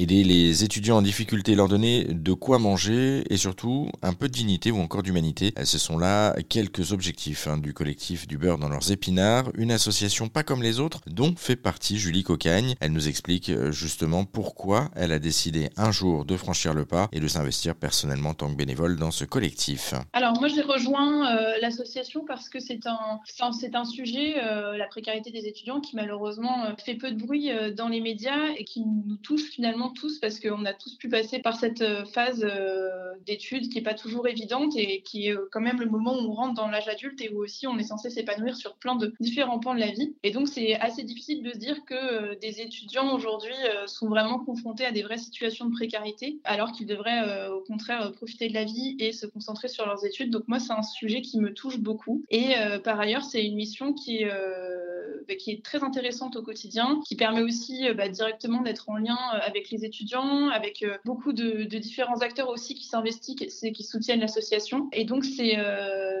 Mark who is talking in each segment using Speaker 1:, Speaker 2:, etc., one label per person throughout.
Speaker 1: Aider les étudiants en difficulté, leur donner de quoi manger et surtout un peu de dignité ou encore d'humanité. Ce sont là quelques objectifs hein, du collectif du beurre dans leurs épinards, une association pas comme les autres dont fait partie Julie Cocagne. Elle nous explique euh, justement pourquoi elle a décidé un jour de franchir le pas et de s'investir personnellement en tant que bénévole dans ce collectif.
Speaker 2: Alors moi j'ai rejoint euh, l'association parce que c'est un, c'est un sujet, euh, la précarité des étudiants, qui malheureusement fait peu de bruit dans les médias et qui nous touche finalement tous parce qu'on a tous pu passer par cette phase d'études qui n'est pas toujours évidente et qui est quand même le moment où on rentre dans l'âge adulte et où aussi on est censé s'épanouir sur plein de différents pans de la vie. Et donc c'est assez difficile de se dire que des étudiants aujourd'hui sont vraiment confrontés à des vraies situations de précarité alors qu'ils devraient au contraire profiter de la vie et se concentrer sur leurs études. Donc moi c'est un sujet qui me touche beaucoup et par ailleurs c'est une mission qui est bah, qui est très intéressante au quotidien, qui permet aussi bah, directement d'être en lien avec les étudiants, avec beaucoup de, différents acteurs aussi qui s'investissent et qui soutiennent l'association. Et donc c'est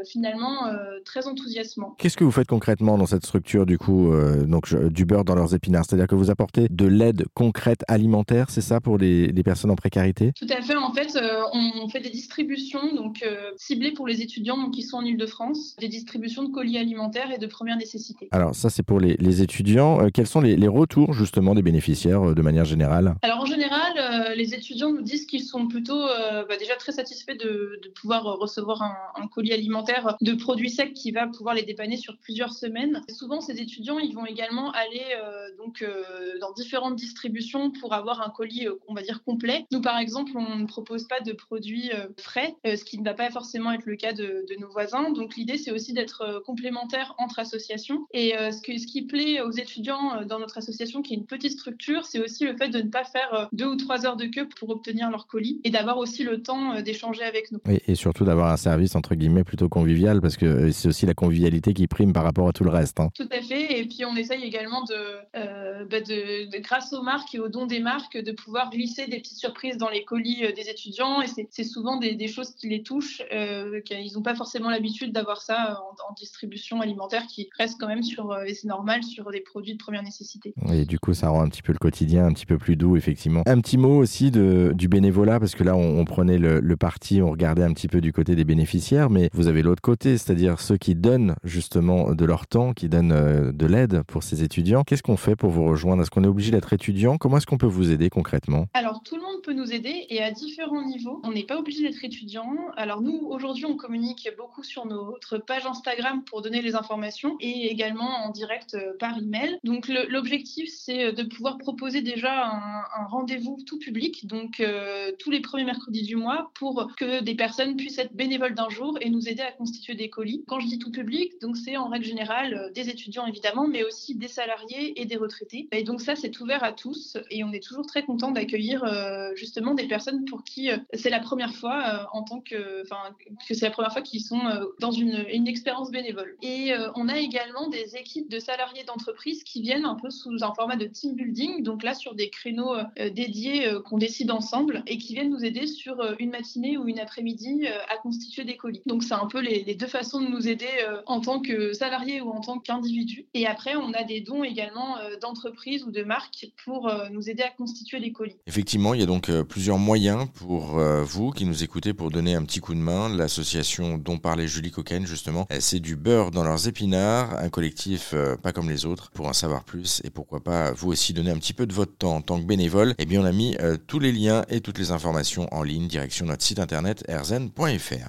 Speaker 2: finalement très enthousiasmant.
Speaker 1: Qu'est-ce que vous faites concrètement dans cette structure du coup, donc du beurre dans leurs épinards? C'est-à-dire que vous apportez de l'aide concrète alimentaire, c'est ça pour les, les, personnes en précarité?
Speaker 2: Tout à fait. En fait, on fait des distributions donc ciblées pour les étudiants qui sont en Ile-de-France, des distributions de colis alimentaires et de première nécessité.
Speaker 1: Alors ça c'est pour les, les étudiants. quels sont les, les, retours justement des bénéficiaires de manière générale?
Speaker 2: Alors en général, les étudiants nous disent qu'ils sont plutôt bah, déjà très satisfaits de, de pouvoir recevoir un, un colis alimentaire de produits secs qui va pouvoir les dépanner sur plusieurs semaines. Souvent, ces étudiants, ils vont également aller euh, donc euh, dans différentes distributions pour avoir un colis, euh, on va dire complet. Nous, par exemple, on ne propose pas de produits frais, ce qui ne va pas forcément être le cas de, de nos voisins. Donc, l'idée, c'est aussi d'être complémentaire entre associations. Et ce, que, ce qui plaît aux étudiants dans notre association, qui est une petite structure, c'est aussi le fait de ne pas faire deux ou trois heures de queue pour obtenir leur colis et d'avoir aussi le temps d'échanger avec nous.
Speaker 1: et surtout d'avoir un service entre guillemets plutôt convivial parce que c'est aussi la convivialité qui prime par rapport à tout le reste. Hein.
Speaker 2: Tout à fait. Et puis on essaye également de, euh, bah de, grâce aux marques et aux dons des marques, de pouvoir glisser des petites surprises dans les colis euh, des étudiants. Et c'est souvent des, des, choses qui les touchent. Euh, ils n'ont pas forcément l'habitude d'avoir ça en, en, distribution alimentaire qui reste quand même sur, et c'est normal, sur des produits de première nécessité.
Speaker 1: Et du coup, ça rend un petit peu le quotidien un petit peu plus doux, effectivement. Un petit mot aussi de, du bénévolat, parce que là, on, on prenait le, le parti, on regardait un petit peu du côté des bénéficiaires, mais vous avez l'autre côté, c'est-à-dire ceux qui donnent justement de leur temps, qui donnent euh, de l'aide pour ces étudiants. Qu'est-ce qu'on fait pour vous rejoindre? Est-ce qu'on est obligé d'être étudiant? Comment est-ce qu'on peut vous aider concrètement?
Speaker 2: Alors tout peut nous aider et à différents niveaux. On n'est pas obligé d'être étudiant. Alors nous, aujourd'hui, on communique beaucoup sur notre page Instagram pour donner les informations et également en direct euh, par email. Donc l'objectif, c'est euh, de pouvoir proposer déjà un, un rendez-vous tout public, donc euh, tous les premiers mercredis du mois, pour que des personnes puissent être bénévoles d'un jour et nous aider à constituer des colis. Quand je dis tout public, donc c'est en règle générale euh, des étudiants évidemment, mais aussi des salariés et des retraités. Et donc ça, c'est ouvert à tous et on est toujours très content d'accueillir euh, justement des personnes pour qui euh, c'est la première fois en tant que, enfin, que c'est la première fois qu'ils sont dans une, expérience bénévole. Et on a également des équipes de salariés d'entreprise qui viennent un peu sous un format de team building, donc là sur des créneaux dédiés qu'on décide ensemble et qui viennent nous aider sur une matinée ou une après-midi à constituer des colis. Donc c'est un peu les, deux façons de nous aider euh, en tant que salarié ou en tant qu'individu. Et après, on a des dons également euh, d'entreprises ou de marques pour euh, nous aider à constituer les colis.
Speaker 1: Effectivement, il y a donc plusieurs moyens pour vous qui nous écoutez pour donner un petit coup de main. L'association dont parlait Julie Cocaine, justement, c'est du beurre dans leurs épinards, un collectif pas comme les autres. Pour en savoir plus et pourquoi pas vous aussi donner un petit peu de votre temps en tant que bénévole, eh bien on a mis tous les liens et toutes les informations en ligne direction notre site internet erzen.fr.